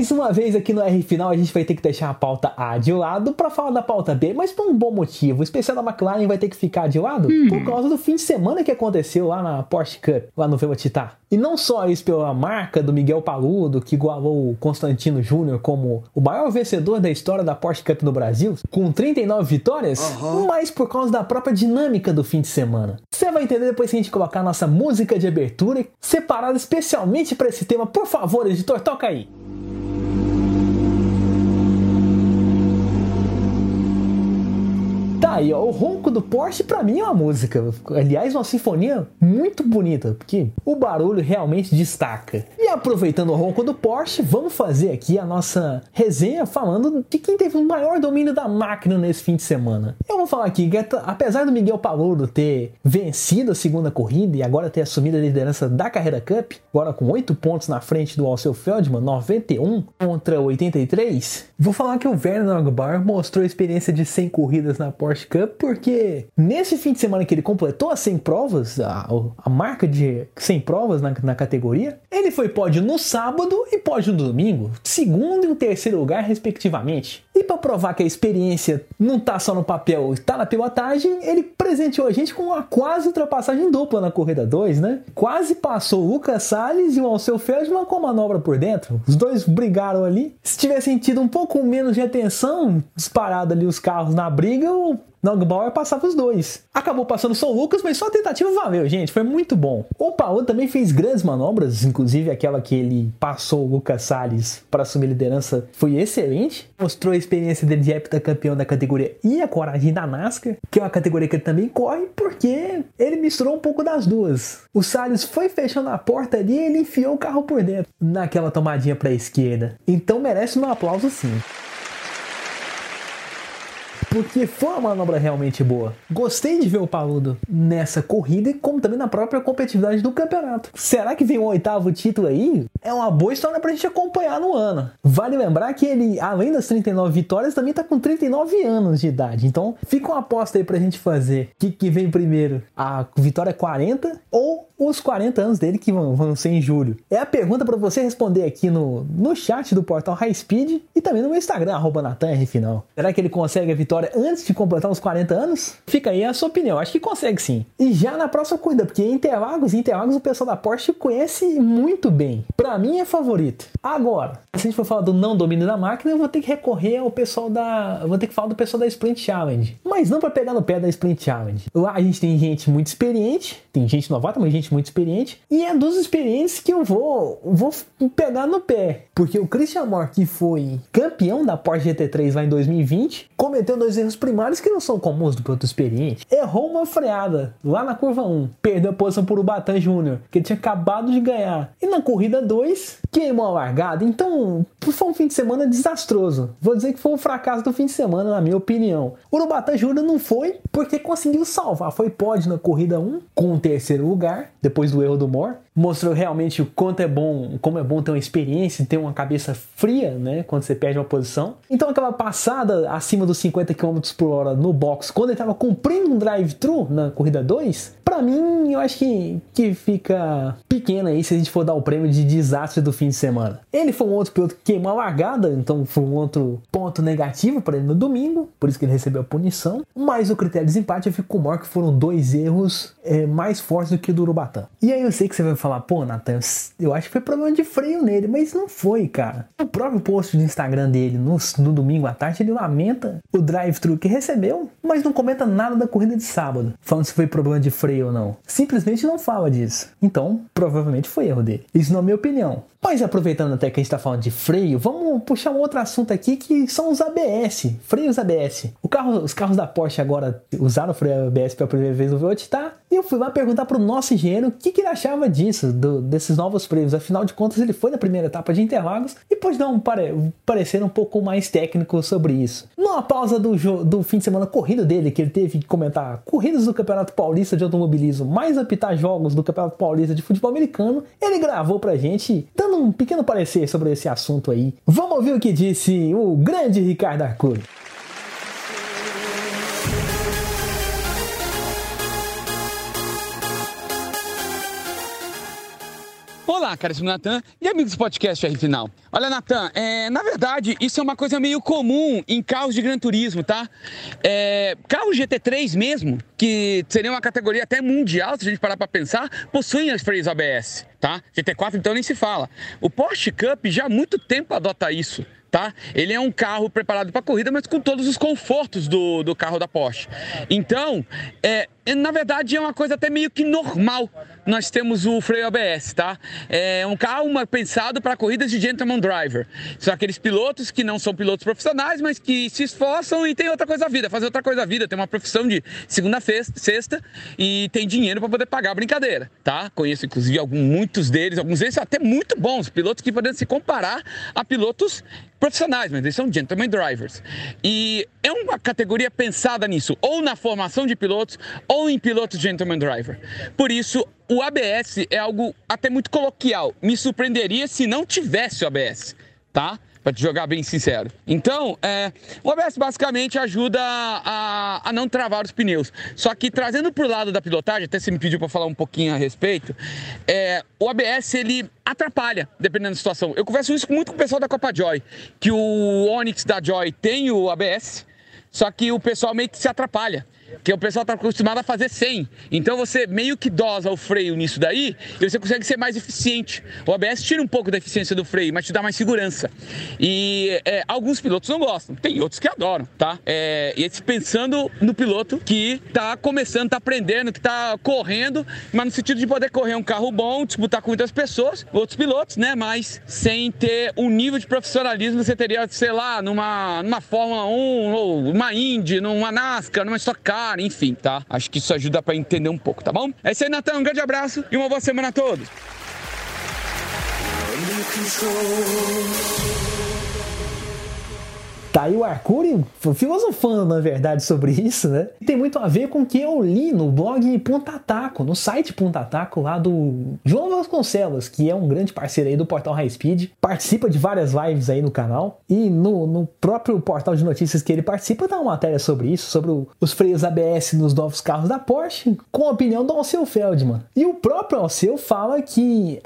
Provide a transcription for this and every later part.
Mais uma vez aqui no R Final a gente vai ter que deixar a pauta A de lado para falar da pauta B, mas por um bom motivo. O especial da McLaren vai ter que ficar de lado hum. por causa do fim de semana que aconteceu lá na Porsche Cup, lá no Velocitar. E não só isso pela marca do Miguel Paludo, que igualou o Constantino Júnior como o maior vencedor da história da Porsche Cup no Brasil, com 39 vitórias, uhum. mas por causa da própria dinâmica do fim de semana. Você vai entender depois que a gente colocar nossa música de abertura separada especialmente para esse tema. Por favor, editor, toca aí. Tá aí, ó, o ronco do Porsche para mim é uma música. Aliás, uma sinfonia muito bonita, porque o barulho realmente destaca. E aproveitando o ronco do Porsche, vamos fazer aqui a nossa resenha falando de quem teve o maior domínio da máquina nesse fim de semana. Eu vou falar aqui que apesar do Miguel Paludo ter vencido a segunda corrida e agora ter assumido a liderança da Carreira Cup, agora com 8 pontos na frente do Alceu Feldman, 91 contra 83, vou falar que o Werner Agbar mostrou a experiência de 100 corridas na Porsche Porsche Cup, porque nesse fim de semana que ele completou as 100 provas, a, a marca de 100 provas na, na categoria, ele foi pódio no sábado e pódio no domingo, segundo e terceiro lugar, respectivamente. E para provar que a experiência não tá só no papel, está na pilotagem, ele presenteou a gente com uma quase ultrapassagem dupla na corrida 2, né? Quase passou o Lucas Salles e o Alceu Feldman com a manobra por dentro. Os dois brigaram ali. Se tivessem tido um pouco menos de atenção, disparado ali os carros na briga, o Nogbauer passava os dois. Acabou passando São Lucas, mas só a tentativa valeu, gente. Foi muito bom. O Paulo também fez grandes manobras, inclusive aquela que ele passou o Lucas Salles para assumir liderança foi excelente. Mostrou experiência dele de heptacampeão da categoria e a coragem da NASCAR, que é uma categoria que ele também corre, porque ele misturou um pouco das duas. O Salles foi fechando a porta ali e ele enfiou o carro por dentro, naquela tomadinha para a esquerda. Então merece um aplauso sim porque foi uma manobra realmente boa. Gostei de ver o Paludo nessa corrida e como também na própria competitividade do campeonato. Será que vem um oitavo título aí? É uma boa história pra gente acompanhar no ano. Vale lembrar que ele, além das 39 vitórias, também tá com 39 anos de idade. Então fica uma aposta aí pra gente fazer. O que, que vem primeiro? A vitória 40 ou os 40 anos dele que vão, vão ser em julho? É a pergunta para você responder aqui no, no chat do portal High Speed e também no meu Instagram, arroba. Será que ele consegue a vitória antes de completar os 40 anos? Fica aí a sua opinião, acho que consegue sim. E já na próxima corrida, porque Interlagos, Interlagos o pessoal da Porsche conhece muito bem. Para mim é favorito. Agora, se a gente for falar do não domínio da máquina, eu vou ter que recorrer ao pessoal da, eu vou ter que falar do pessoal da Sprint Challenge. Mas não para pegar no pé da Sprint Challenge. Lá a gente tem gente muito experiente, tem gente novata, mas gente muito experiente. E é dos experientes que eu vou, vou pegar no pé. Porque o Christian Moore, que foi campeão da Porsche GT3 lá em 2020, cometeu dois erros primários que não são comuns do piloto experiente. Errou uma freada lá na curva 1, perdeu a posição por Ubatan Júnior, que tinha acabado de ganhar. E na corrida 2, queimou a largada. Então, foi um fim de semana desastroso. Vou dizer que foi um fracasso do fim de semana, na minha opinião. O Urubatan Júnior não foi porque conseguiu salvar. Foi pódio na corrida 1, com o terceiro lugar depois do erro do Moore. Mostrou realmente o quanto é bom, como é bom ter uma experiência, ter uma cabeça fria, né, quando você perde uma posição. Então aquela passada acima dos 50 km por hora no box, quando ele estava cumprindo um drive-thru na corrida 2, para mim eu acho que, que fica pequeno aí se a gente for dar o prêmio de desastre do fim de semana. Ele foi um outro piloto que queimou a largada, então foi um outro ponto negativo para ele no domingo, por isso que ele recebeu a punição. Mas o critério de desempate eu fico com o Moore que foram dois erros é, mais fortes do que o do Urubatã. E aí eu sei que você vai falar, pô, Nathan, eu acho que foi problema de freio nele, mas não foi, cara. O próprio post do Instagram dele no, no domingo à tarde, ele lamenta o drive-thru que recebeu, mas não comenta nada da corrida de sábado, falando se foi problema de freio ou não. Simplesmente não fala disso. Então, provavelmente foi erro dele. Isso na minha opinião. Mas aproveitando até que a gente está falando de freio, vamos puxar um outro assunto aqui que são os ABS, freios ABS. Carro, os carros da Porsche agora usaram o freio ABS pela primeira vez no Velocitar E eu fui lá perguntar pro nosso engenheiro o que, que ele achava disso, do, desses novos prêmios. Afinal de contas, ele foi na primeira etapa de Interlagos e pode dar um pare, parecer um pouco mais técnico sobre isso. Numa pausa do, do fim de semana corrido dele, que ele teve que comentar corridas do Campeonato Paulista de Automobilismo, mais apitar jogos do Campeonato Paulista de Futebol Americano, ele gravou pra gente, dando um pequeno parecer sobre esse assunto aí. Vamos ouvir o que disse o grande Ricardo Arcuri. Olá, caríssimo Natan e amigos do podcast R Final. Olha, Natan, é, na verdade, isso é uma coisa meio comum em carros de Gran Turismo, tá? É, carros GT3 mesmo, que seria uma categoria até mundial, se a gente parar para pensar, possuem as freios ABS, tá? GT4 então nem se fala. O Porsche Cup já há muito tempo adota isso tá? Ele é um carro preparado para corrida, mas com todos os confortos do, do carro da Porsche. Então, é, na verdade, é uma coisa até meio que normal. Nós temos o freio ABS, tá? É um carro pensado para corridas de gentleman driver. São aqueles pilotos que não são pilotos profissionais, mas que se esforçam e tem outra coisa à vida, fazer outra coisa à vida, tem uma profissão de segunda sexta e tem dinheiro para poder pagar a brincadeira, tá? Conheço inclusive alguns, muitos deles, alguns deles até muito bons, pilotos que podem se comparar a pilotos profissionais, mas eles são gentleman drivers. E é uma categoria pensada nisso, ou na formação de pilotos, ou em pilotos gentleman driver. Por isso, o ABS é algo até muito coloquial. Me surpreenderia se não tivesse o ABS, tá? para te jogar bem sincero. Então, é, o ABS basicamente ajuda a, a, não travar os pneus. Só que trazendo para o lado da pilotagem, até você me pediu para falar um pouquinho a respeito, é, o ABS ele atrapalha, dependendo da situação. Eu converso isso muito com o pessoal da Copa Joy, que o Onix da Joy tem o ABS, só que o pessoal meio que se atrapalha que o pessoal está acostumado a fazer 100. Então você meio que dosa o freio nisso daí e você consegue ser mais eficiente. O ABS tira um pouco da eficiência do freio, mas te dá mais segurança. E é, alguns pilotos não gostam, tem outros que adoram, tá? É, e esse pensando no piloto que está começando, está aprendendo, que está correndo, mas no sentido de poder correr um carro bom, disputar com muitas pessoas, outros pilotos, né? Mas sem ter um nível de profissionalismo você teria, sei lá, numa, numa Fórmula 1 ou uma Indy, numa NASCAR, numa Stock Car enfim, tá? Acho que isso ajuda para entender um pouco, tá bom? É isso aí, Natan. Um grande abraço e uma boa semana a todos. Tá aí o Arcuri filosofando, na verdade, sobre isso, né? E tem muito a ver com o que eu li no blog Punta Taco, no site Punta Taco lá do João Vasconcelos, que é um grande parceiro aí do portal High Speed, participa de várias lives aí no canal e no, no próprio portal de notícias que ele participa dá uma matéria sobre isso, sobre os freios ABS nos novos carros da Porsche, com a opinião do Alceu Feldman. E o próprio Alceu fala que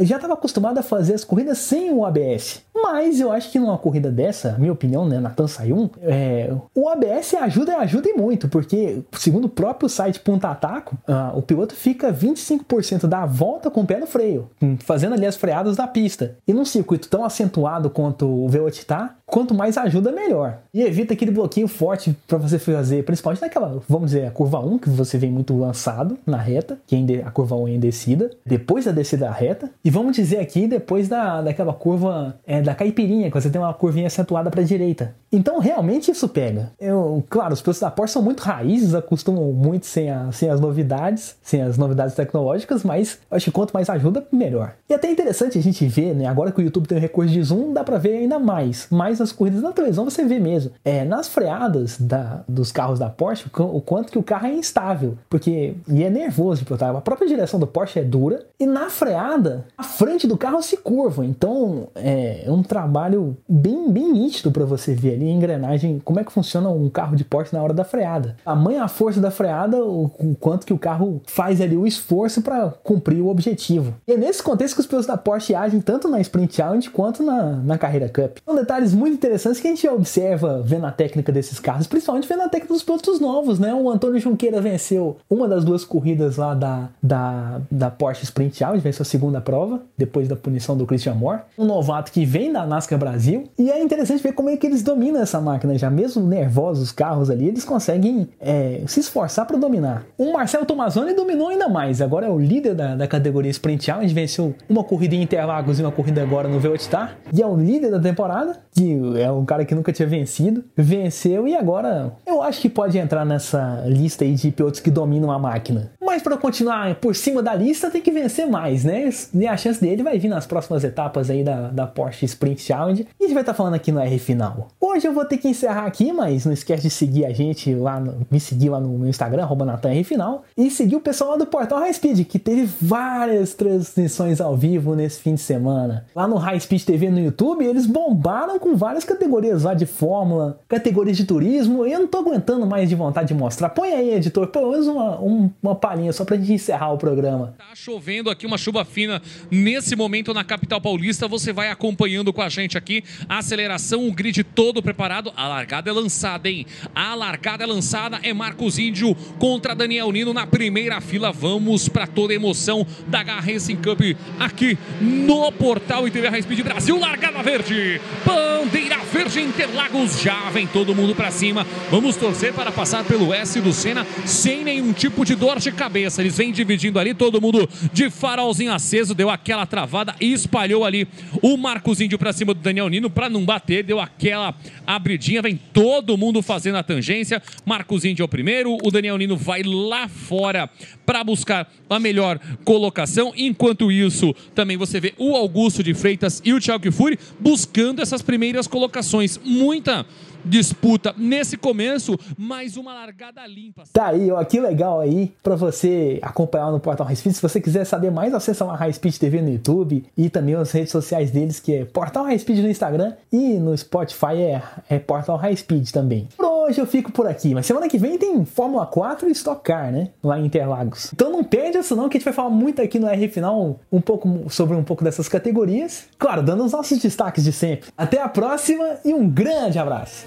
já estava acostumado a fazer as corridas sem o ABS, mas eu acho que numa corrida dessa, minha opinião, né, Nathan Sayun, é, o ABS ajuda ajuda e muito, porque segundo o próprio site Punta Ataco, uh, o piloto fica 25% da volta com o pé no freio, fazendo ali as freadas da pista. E num circuito tão acentuado quanto o V8 tá, quanto mais ajuda, melhor. E evita aquele bloqueio forte para você fazer, principalmente naquela, vamos dizer, a curva 1, que você vem muito lançado na reta, que a curva 1 é em descida, depois da descida reta, e vamos dizer aqui, depois da, daquela curva é, da caipirinha, que você tem uma curvinha acentuada para a direita. Então, realmente isso pega. Eu, claro, os pilotos da Porsche são muito raízes, acostumam muito sem, a, sem as novidades, sem as novidades tecnológicas, mas acho que quanto mais ajuda, melhor. E até é interessante a gente ver, né, agora que o YouTube tem o recurso de zoom, dá para ver ainda mais. mas nas corridas na televisão você vê mesmo. É, nas freadas da, dos carros da Porsche, o, o quanto que o carro é instável. Porque, e é nervoso de pilotar. A própria direção do Porsche é dura. E na freada, a frente do carro se curva. Então, é, é um trabalho bem, bem nítido para você ver ali a engrenagem, como é que funciona um carro de Porsche na hora da freada. A mãe a força da freada, o, o quanto que o carro faz ali o esforço para cumprir o objetivo. E é nesse contexto que os pilotos da Porsche agem tanto na Sprint Challenge quanto na, na Carreira Cup. São detalhes muito muito interessantes que a gente observa vendo a técnica desses carros, principalmente vendo a técnica dos pilotos novos, né? O Antônio Junqueira venceu uma das duas corridas lá da, da, da Porsche Sprint Challenge, venceu a segunda prova, depois da punição do Christian Moore. Um novato que vem da NASCAR Brasil. E é interessante ver como meio que eles dominam essa máquina já, mesmo nervosos os carros ali, eles conseguem é, se esforçar para dominar. O Marcelo Tomazoni dominou ainda mais, agora é o líder da, da categoria Sprint Challenge, venceu uma corrida em Interlagos e uma corrida agora no Velocitar, e é o líder da temporada, que é um cara que nunca tinha vencido, venceu e agora eu acho que pode entrar nessa lista aí de pilotos que dominam a máquina. Mas para continuar por cima da lista tem que vencer mais, né? E a chance dele vai vir nas próximas etapas aí da, da Porsche Sprint Challenge. E a gente vai estar tá falando aqui no R Final. Hoje eu vou ter que encerrar aqui, mas não esquece de seguir a gente lá, no, me seguir lá no meu Instagram, arroba Final, e seguir o pessoal lá do Portal High Speed, que teve várias transmissões ao vivo nesse fim de semana. Lá no High Speed TV no YouTube, eles bombaram com várias categorias lá de Fórmula, categorias de turismo, e eu não tô aguentando mais de vontade de mostrar. Põe aí, editor, pelo menos uma, um, uma palhinha só pra gente encerrar o programa. Tá chovendo aqui, uma chuva fina nesse momento na capital paulista. Você vai acompanhando com a gente aqui a aceleração, o grid todo preparado. A largada é lançada, hein? A largada é lançada. É Marcos Índio contra Daniel Nino na primeira fila. Vamos para toda a emoção da H Racing Cup aqui no portal ITV High Speed Brasil. Largada verde, bandeira verde Interlagos. Já vem todo mundo para cima. Vamos torcer para passar pelo S do Senna sem nenhum tipo de dor de cabeça. Eles vêm dividindo ali, todo mundo de farolzinho aceso, deu aquela travada e espalhou ali o Marcos Índio para cima do Daniel Nino para não bater, deu aquela abridinha, vem todo mundo fazendo a tangência. Marcos Índio é o primeiro, o Daniel Nino vai lá fora para buscar a melhor colocação. Enquanto isso, também você vê o Augusto de Freitas e o Thiago Kifuri buscando essas primeiras colocações. Muita disputa nesse começo, mais uma largada limpa. Tá aí, ó, que legal aí para você acompanhar no Portal High Speed. Se você quiser saber mais, acessa lá High Speed TV no YouTube e também as redes sociais deles, que é Portal High Speed no Instagram e no Spotify é, é Portal High Speed também. Por hoje eu fico por aqui, mas semana que vem tem Fórmula 4 e Stock Car, né? Lá em Interlagos. Então não perde isso não, que a gente vai falar muito aqui no R Final um pouco sobre um pouco dessas categorias. Claro, dando os nossos destaques de sempre. Até a próxima e um grande abraço.